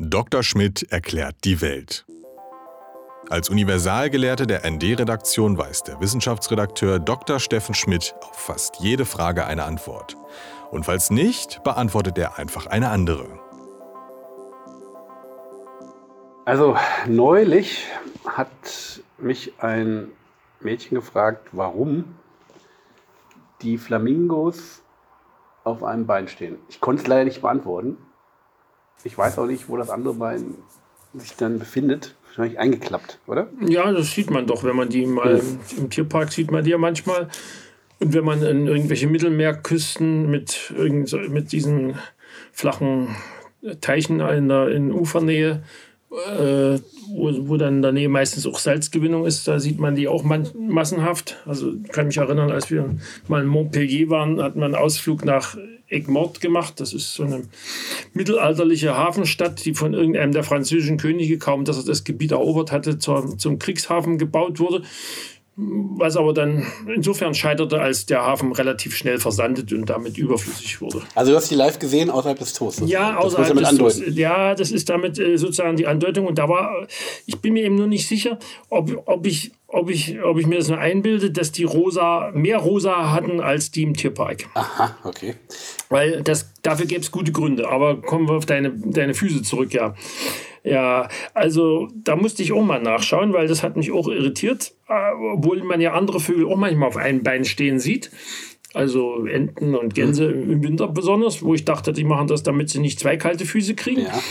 Dr. Schmidt erklärt die Welt. Als Universalgelehrte der ND-Redaktion weiß der Wissenschaftsredakteur Dr. Steffen Schmidt auf fast jede Frage eine Antwort. Und falls nicht, beantwortet er einfach eine andere. Also neulich hat mich ein Mädchen gefragt, warum die Flamingos auf einem Bein stehen. Ich konnte es leider nicht beantworten. Ich weiß auch nicht, wo das andere Bein sich dann befindet. Wahrscheinlich eingeklappt, oder? Ja, das sieht man doch, wenn man die mal ja. im Tierpark sieht man die ja manchmal. Und wenn man in irgendwelche Mittelmeerküsten mit, mit diesen flachen Teichen in der in Ufernähe, äh, wo, wo dann in der Nähe meistens auch Salzgewinnung ist, da sieht man die auch man, massenhaft. Also ich kann mich erinnern, als wir mal in Montpellier waren, hat man einen Ausflug nach Egmont gemacht. Das ist so eine mittelalterliche Hafenstadt, die von irgendeinem der französischen Könige, kaum dass er das Gebiet erobert hatte, zur, zum Kriegshafen gebaut wurde. Was aber dann insofern scheiterte, als der Hafen relativ schnell versandet und damit überflüssig wurde. Also du hast die live gesehen außerhalb des Toastes? Ja, außerhalb des Toastes. Ja, das ist damit äh, sozusagen die Andeutung. Und da war, ich bin mir eben nur nicht sicher, ob, ob ich ob ich, ob ich mir das nur einbilde, dass die rosa, mehr rosa hatten als die im Tierpark. Aha, okay. Weil das, dafür gäbe es gute Gründe. Aber kommen wir auf deine, deine Füße zurück, ja. Ja, also da musste ich auch mal nachschauen, weil das hat mich auch irritiert, äh, obwohl man ja andere Vögel auch manchmal auf einem Bein stehen sieht. Also Enten und Gänse mhm. im Winter besonders, wo ich dachte, die machen das, damit sie nicht zwei kalte Füße kriegen. Ja.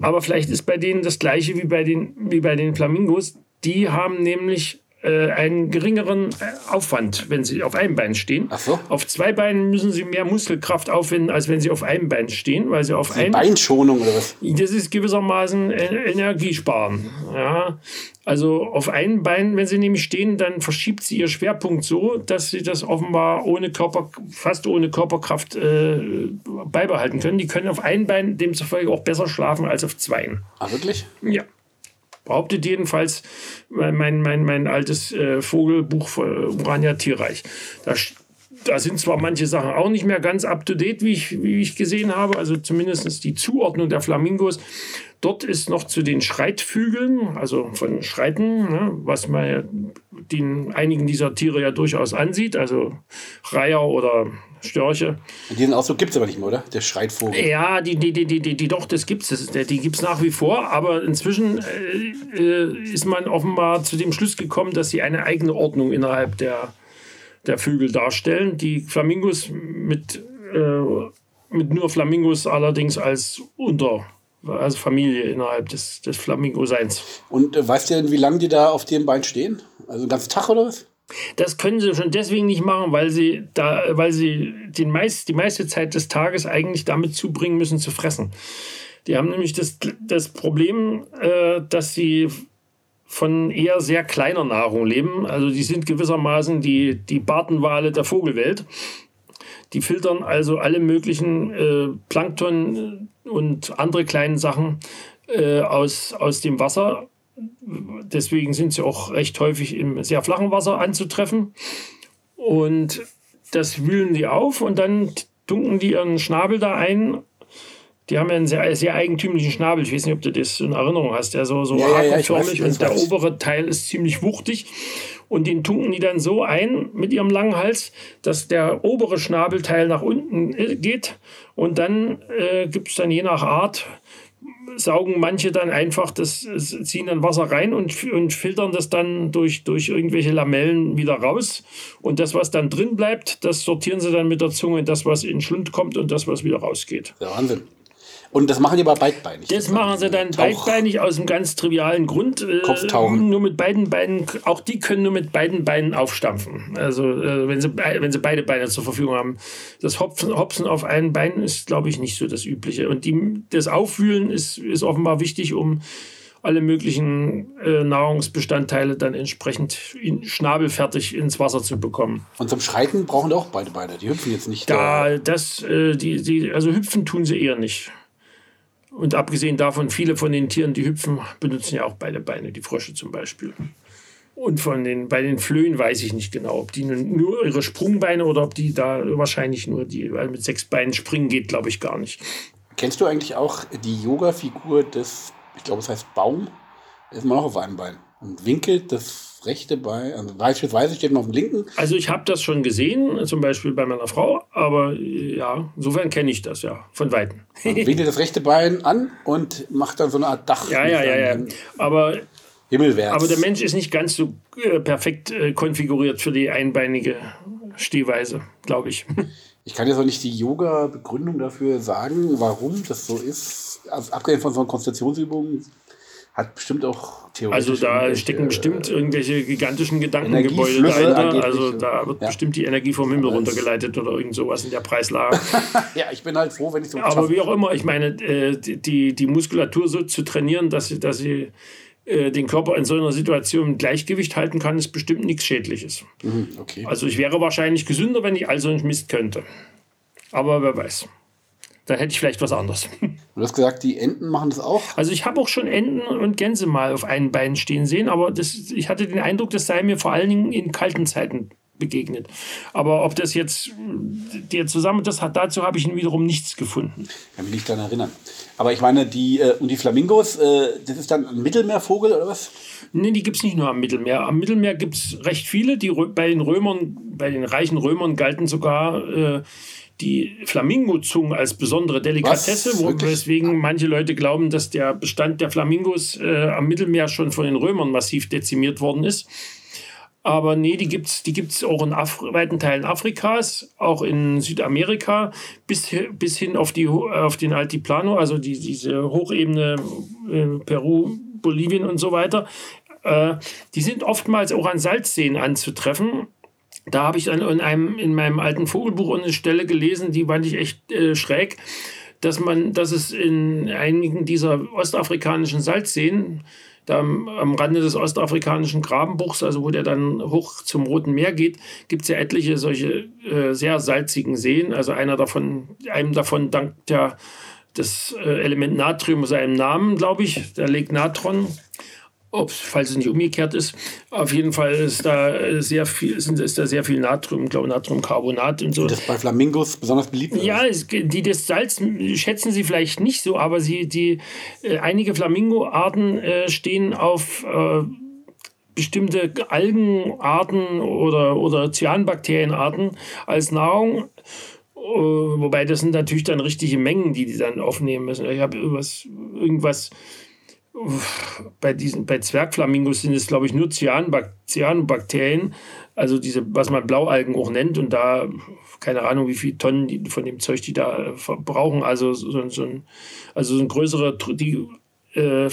Aber vielleicht ist bei denen das gleiche wie bei den, wie bei den Flamingos. Die haben nämlich äh, einen geringeren äh, Aufwand, wenn sie auf einem Bein stehen. Ach so. Auf zwei Beinen müssen sie mehr Muskelkraft aufwenden, als wenn sie auf einem Bein stehen, weil sie auf einem Beinschonung oder was? Das ist gewissermaßen Energiesparen. Ja. Also auf einem Bein, wenn sie nämlich stehen, dann verschiebt sie ihr Schwerpunkt so, dass sie das offenbar ohne Körper, fast ohne Körperkraft äh, beibehalten können. Die können auf einem Bein demzufolge auch besser schlafen als auf zweien. Ah, wirklich? Ja. Behauptet jedenfalls mein, mein, mein altes äh, Vogelbuch von Urania Tierreich. Da, da sind zwar manche Sachen auch nicht mehr ganz up to date, wie ich, wie ich gesehen habe, also zumindest die Zuordnung der Flamingos. Dort ist noch zu den Schreitvögeln, also von Schreiten, ne, was man den einigen dieser Tiere ja durchaus ansieht, also Reiher oder Störche. Die sind auch so, gibt es aber nicht mehr, oder? Der Schreitvogel. Ja, die, die, die, die, die, die doch, das gibt es. Die gibt es nach wie vor, aber inzwischen äh, äh, ist man offenbar zu dem Schluss gekommen, dass sie eine eigene Ordnung innerhalb der, der Vögel darstellen. Die Flamingos mit, äh, mit nur Flamingos allerdings als Unter also Familie innerhalb des, des Flamingo-Seins. Und äh, weißt du denn, wie lange die da auf dem Bein stehen? Also einen ganzen Tag oder was? Das können sie schon deswegen nicht machen, weil sie, da, weil sie den meist, die meiste Zeit des Tages eigentlich damit zubringen müssen zu fressen. Die haben nämlich das, das Problem, äh, dass sie von eher sehr kleiner Nahrung leben. Also die sind gewissermaßen die, die Bartenwale der Vogelwelt. Die filtern also alle möglichen äh, Plankton und andere kleinen Sachen äh, aus, aus dem Wasser Deswegen sind sie auch recht häufig im sehr flachen Wasser anzutreffen. Und das wühlen die auf und dann tunken die ihren Schnabel da ein. Die haben ja einen sehr, sehr eigentümlichen Schnabel. Ich weiß nicht, ob du das in Erinnerung hast. Der so, so ja, ja, ja und der obere Teil ist ziemlich wuchtig. Und den tunken die dann so ein mit ihrem langen Hals, dass der obere Schnabelteil nach unten äh, geht. Und dann äh, gibt es dann je nach Art saugen manche dann einfach das, ziehen dann Wasser rein und, und filtern das dann durch, durch irgendwelche Lamellen wieder raus. Und das, was dann drin bleibt, das sortieren sie dann mit der Zunge, das, was in den Schlund kommt und das, was wieder rausgeht. Der Wahnsinn. Und das machen die aber beidbeinig. Das, machen sie dann Tauch. beidbeinig aus einem ganz trivialen Grund. Äh, Kopftauchen. Nur mit beiden Beinen, auch die können nur mit beiden Beinen aufstampfen. Also äh, wenn, sie, wenn sie beide Beine zur Verfügung haben. Das Hopfen, Hopsen auf einem Bein ist, glaube ich, nicht so das Übliche. Und die, das Aufwühlen ist, ist offenbar wichtig, um alle möglichen äh, Nahrungsbestandteile dann entsprechend in, schnabelfertig ins Wasser zu bekommen. Und zum Schreiten brauchen auch beide Beine. Die hüpfen jetzt nicht. Da, das, äh, die, die, also hüpfen tun sie eher nicht. Und abgesehen davon, viele von den Tieren, die hüpfen, benutzen ja auch beide Beine, die Frösche zum Beispiel. Und von den, bei den Flöhen weiß ich nicht genau, ob die nur ihre Sprungbeine oder ob die da wahrscheinlich nur die, weil mit sechs Beinen springen geht, glaube ich gar nicht. Kennst du eigentlich auch die Yoga-Figur des, ich glaube, es heißt Baum? Der ist immer noch auf einem Bein und winkelt das rechte Bein, also beispielsweise steht man auf dem linken. Also ich habe das schon gesehen, zum Beispiel bei meiner Frau, aber äh, ja, insofern kenne ich das ja, von Weitem. winkelt das rechte Bein an und macht dann so eine Art Dach. Ja, ja, ja, ja. Aber, Himmelwärts. aber der Mensch ist nicht ganz so äh, perfekt äh, konfiguriert für die einbeinige Stehweise, glaube ich. Ich kann jetzt auch nicht die Yoga-Begründung dafür sagen, warum das so ist. Also abgesehen von so einer Konzentrationsübung hat bestimmt auch theoretisch. Also da stecken bestimmt irgendwelche gigantischen Gedankengebäude dahinter. Also da wird ja. bestimmt die Energie vom Himmel runtergeleitet oder irgend sowas in der Preislage. ja, ich bin halt froh, wenn ich so. Aber wie auch immer, ich meine, äh, die, die Muskulatur so zu trainieren, dass sie, dass sie äh, den Körper in so einer Situation im Gleichgewicht halten kann, ist bestimmt nichts Schädliches. Mhm, okay. Also ich wäre wahrscheinlich gesünder, wenn ich also nicht Mist könnte. Aber wer weiß. Dann hätte ich vielleicht was anderes. Du hast gesagt, die Enten machen das auch? Also ich habe auch schon Enten und Gänse mal auf einem Bein stehen sehen, aber das, ich hatte den Eindruck, das sei mir vor allen Dingen in kalten Zeiten begegnet. Aber ob das jetzt der zusammen das hat, dazu habe ich wiederum nichts gefunden. Kann mich nicht daran erinnern. Aber ich meine, die äh, und die Flamingos, äh, das ist dann ein Mittelmeervogel oder was? Nee, die gibt es nicht nur am Mittelmeer. Am Mittelmeer gibt es recht viele. Die bei den Römern, bei den reichen Römern galten sogar äh, die Flamingozungen als besondere Delikatesse, wo, weswegen manche Leute glauben, dass der Bestand der Flamingos äh, am Mittelmeer schon von den Römern massiv dezimiert worden ist. Aber nee, die gibt es die gibt's auch in Af weiten Teilen Afrikas, auch in Südamerika, bis, bis hin auf, die, auf den Altiplano, also die, diese Hochebene äh, Peru, Bolivien und so weiter. Äh, die sind oftmals auch an Salzseen anzutreffen. Da habe ich in, einem, in meinem alten Vogelbuch eine Stelle gelesen, die fand ich echt äh, schräg, dass man, dass es in einigen dieser ostafrikanischen Salzseen da am, am Rande des ostafrikanischen Grabenbuchs, also wo der dann hoch zum Roten Meer geht, gibt es ja etliche solche äh, sehr salzigen Seen. Also einer davon, einem davon dankt ja das äh, Element Natrium seinem Namen, glaube ich, der Lake Natron. Ob, falls es nicht umgekehrt ist. Auf jeden Fall ist da sehr viel, sind, ist da sehr viel Natrium, glaube Natriumcarbonat und so. Das bei Flamingos besonders beliebt? Ja, es, die das Salz schätzen sie vielleicht nicht so, aber sie, die, äh, einige Flamingoarten äh, stehen auf äh, bestimmte Algenarten oder, oder Cyanbakterienarten als Nahrung. Äh, wobei das sind natürlich dann richtige Mengen, die die dann aufnehmen müssen. Ich habe irgendwas, irgendwas bei diesen bei Zwergflamingos sind es glaube ich nur Cyanbak Cyanobakterien, also diese was man Blaualgen auch nennt und da keine Ahnung wie viele Tonnen die, von dem Zeug die da verbrauchen, also so, so ein also so ein größere die äh,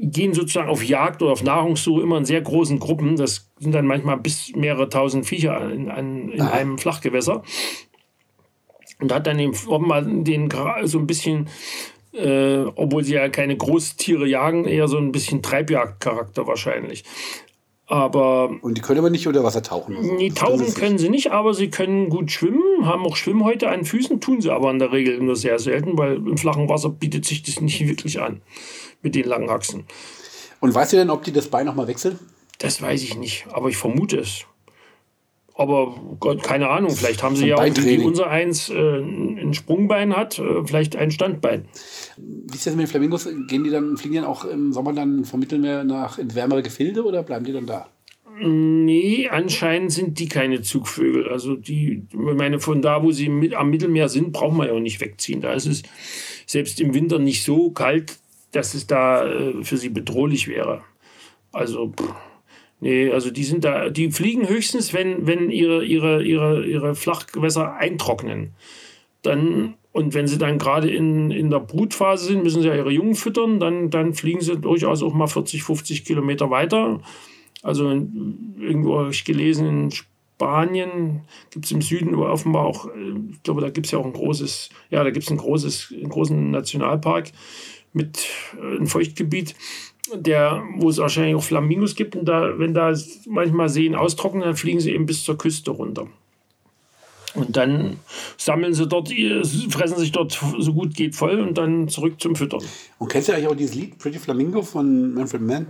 gehen sozusagen auf Jagd oder auf Nahrungssuche immer in sehr großen Gruppen. Das sind dann manchmal bis mehrere tausend Viecher in, in, in einem Flachgewässer. Und hat dann eben mal den so ein bisschen äh, obwohl sie ja keine Großtiere jagen, eher so ein bisschen Treibjagdcharakter wahrscheinlich. Aber. Und die können aber nicht unter Wasser tauchen. Also. Nee, tauchen können sie nicht, aber sie können gut schwimmen, haben auch Schwimmhäute an Füßen, tun sie aber in der Regel nur sehr selten, weil im flachen Wasser bietet sich das nicht wirklich an mit den langen Achsen. Und weißt du denn, ob die das Bein nochmal wechseln? Das weiß ich nicht, aber ich vermute es. Aber Gott, keine Ahnung, vielleicht haben sie ja auch, wie unser eins äh, ein Sprungbein hat, äh, vielleicht ein Standbein. Wie ist das mit den Flamingos? Gehen die dann, fliegen die dann auch im Sommer dann vom Mittelmeer nach in wärmere Gefilde oder bleiben die dann da? Nee, anscheinend sind die keine Zugvögel. Also die, ich meine, von da, wo sie mit, am Mittelmeer sind, braucht man ja auch nicht wegziehen. Da ist es selbst im Winter nicht so kalt, dass es da äh, für sie bedrohlich wäre. Also pff Nee, also die sind da, die fliegen höchstens, wenn, wenn ihre, ihre, ihre, ihre Flachgewässer eintrocknen. Dann, und wenn sie dann gerade in, in der Brutphase sind, müssen sie ja ihre Jungen füttern, dann, dann fliegen sie durchaus auch mal 40, 50 Kilometer weiter. Also irgendwo habe ich gelesen, in Spanien gibt es im Süden offenbar auch, ich glaube, da gibt es ja auch ein großes, ja, da gibt es ein großes, einen großen Nationalpark mit äh, einem Feuchtgebiet der, wo es wahrscheinlich auch Flamingos gibt. Und da, wenn da manchmal Seen austrocknen, dann fliegen sie eben bis zur Küste runter. Und dann sammeln sie dort, fressen sich dort so gut geht voll und dann zurück zum Füttern. Und kennst du eigentlich auch dieses Lied Pretty Flamingo von Manfred Mann?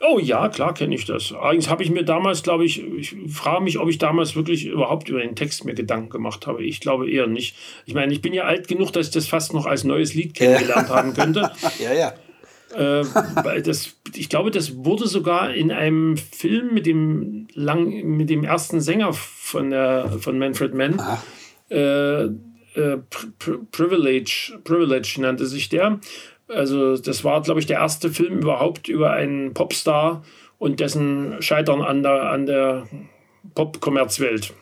Oh ja, klar kenne ich das. Allerdings habe ich mir damals, glaube ich, ich frage mich, ob ich damals wirklich überhaupt über den Text mir Gedanken gemacht habe. Ich glaube eher nicht. Ich meine, ich bin ja alt genug, dass ich das fast noch als neues Lied kennengelernt haben könnte. ja, ja. Äh, das, ich glaube, das wurde sogar in einem Film mit dem, lang, mit dem ersten Sänger von, der, von Manfred Mann, äh, äh, Privilege, Privilege nannte sich der. Also das war, glaube ich, der erste Film überhaupt über einen Popstar und dessen Scheitern an der, an der Pop-Kommerzwelt.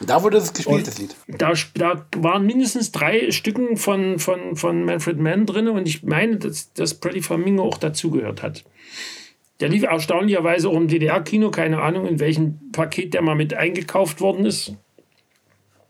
Da wurde das gespielt, das Lied. Da, da waren mindestens drei Stücken von, von, von Manfred Mann drin und ich meine, dass, dass Pretty Flamingo auch dazugehört hat. Der lief erstaunlicherweise auch im DDR-Kino, keine Ahnung, in welchem Paket der mal mit eingekauft worden ist.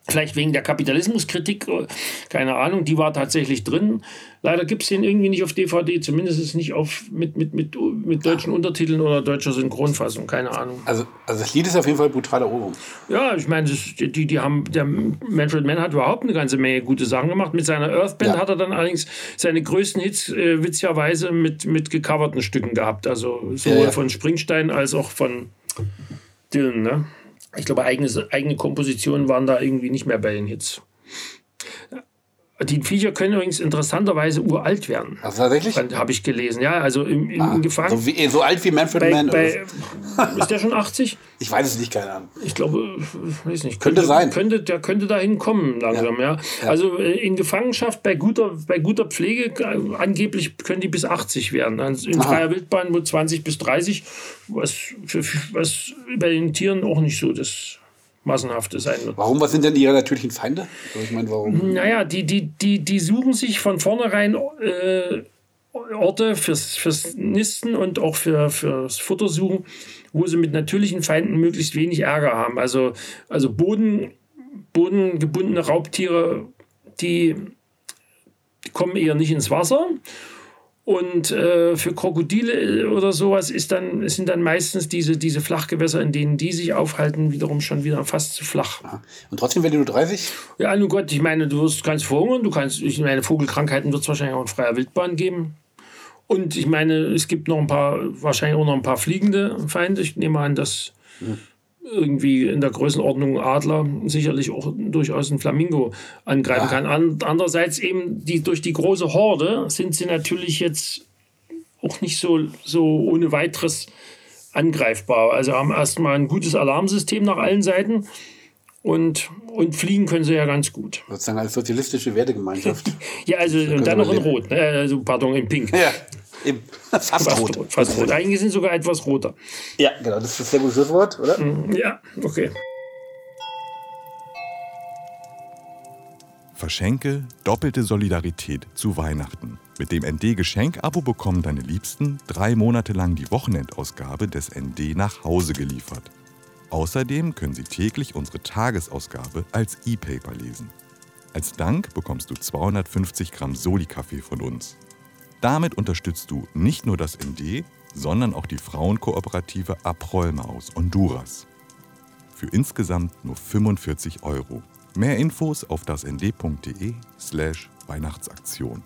Vielleicht wegen der Kapitalismuskritik, äh, keine Ahnung, die war tatsächlich drin. Leider gibt es den irgendwie nicht auf DVD, zumindest nicht auf, mit, mit, mit, mit deutschen Untertiteln oder deutscher Synchronfassung, keine Ahnung. Also, also das Lied ist auf jeden Fall ein brutaler Ohrwurm. Ja, ich meine, die, die haben, der Manfred Mann hat überhaupt eine ganze Menge gute Sachen gemacht. Mit seiner Earth Band ja. hat er dann allerdings seine größten Hits äh, witzigerweise mit, mit gecoverten Stücken gehabt. Also sowohl ja, ja. von Springstein als auch von Dylan, ne? Ich glaube, eigene, eigene Kompositionen waren da irgendwie nicht mehr bei den Hits. Die Viecher können übrigens interessanterweise uralt werden. Ach, tatsächlich? Habe ich gelesen. Ja, also im, im ah, Gefangen. So, wie, so, alt wie Manfred bei, Mann. Bei, ist der schon 80? Ich weiß es nicht, keine Ahnung. Ich glaube, weiß nicht. Könnte, könnte sein. Könnte, der könnte dahin kommen langsam, ja. ja. ja. Also äh, in Gefangenschaft bei guter, bei guter Pflege, äh, angeblich können die bis 80 werden. In Aha. freier Wildbahn nur 20 bis 30, was, für, was bei den Tieren auch nicht so das massenhafte sein wird. Warum? Was sind denn ihre natürlichen Feinde? Ich meine, warum? Naja, die, die, die, die suchen sich von vornherein äh, Orte fürs, fürs Nisten und auch für, fürs Futtersuchen, wo sie mit natürlichen Feinden möglichst wenig Ärger haben. Also, also Boden, bodengebundene Raubtiere, die, die kommen eher nicht ins Wasser und äh, für Krokodile oder sowas ist dann, sind dann meistens diese, diese Flachgewässer, in denen die sich aufhalten, wiederum schon wieder fast zu flach. Und trotzdem, wenn du 30? Ja, nun Gott, ich meine, du wirst, kannst verhungern, du kannst, ich meine, Vogelkrankheiten wird es wahrscheinlich auch in freier Wildbahn geben. Und ich meine, es gibt noch ein paar, wahrscheinlich auch noch ein paar fliegende Feinde. Ich nehme an, dass. Hm irgendwie in der Größenordnung Adler sicherlich auch durchaus ein Flamingo angreifen ja. kann. andererseits eben die, durch die große Horde sind sie natürlich jetzt auch nicht so, so ohne weiteres angreifbar. Also haben erstmal ein gutes Alarmsystem nach allen Seiten und, und fliegen können sie ja ganz gut. Sozusagen als sozialistische Wertegemeinschaft. ja, also und dann noch in Rot, ne? also pardon, in Pink. Ja. Eben. Fast, fast rot. rot. Fast rot. Einige sind sogar etwas roter. Ja, genau. Das ist ein sehr gutes Schlusswort, oder? Mm, ja, okay. Verschenke doppelte Solidarität zu Weihnachten. Mit dem ND-Geschenk-Abo bekommen deine Liebsten drei Monate lang die Wochenendausgabe des ND nach Hause geliefert. Außerdem können sie täglich unsere Tagesausgabe als E-Paper lesen. Als Dank bekommst du 250 Gramm Soli-Kaffee von uns. Damit unterstützt du nicht nur das ND, sondern auch die Frauenkooperative Aprollma aus Honduras. Für insgesamt nur 45 Euro. Mehr Infos auf das nd.de slash Weihnachtsaktion.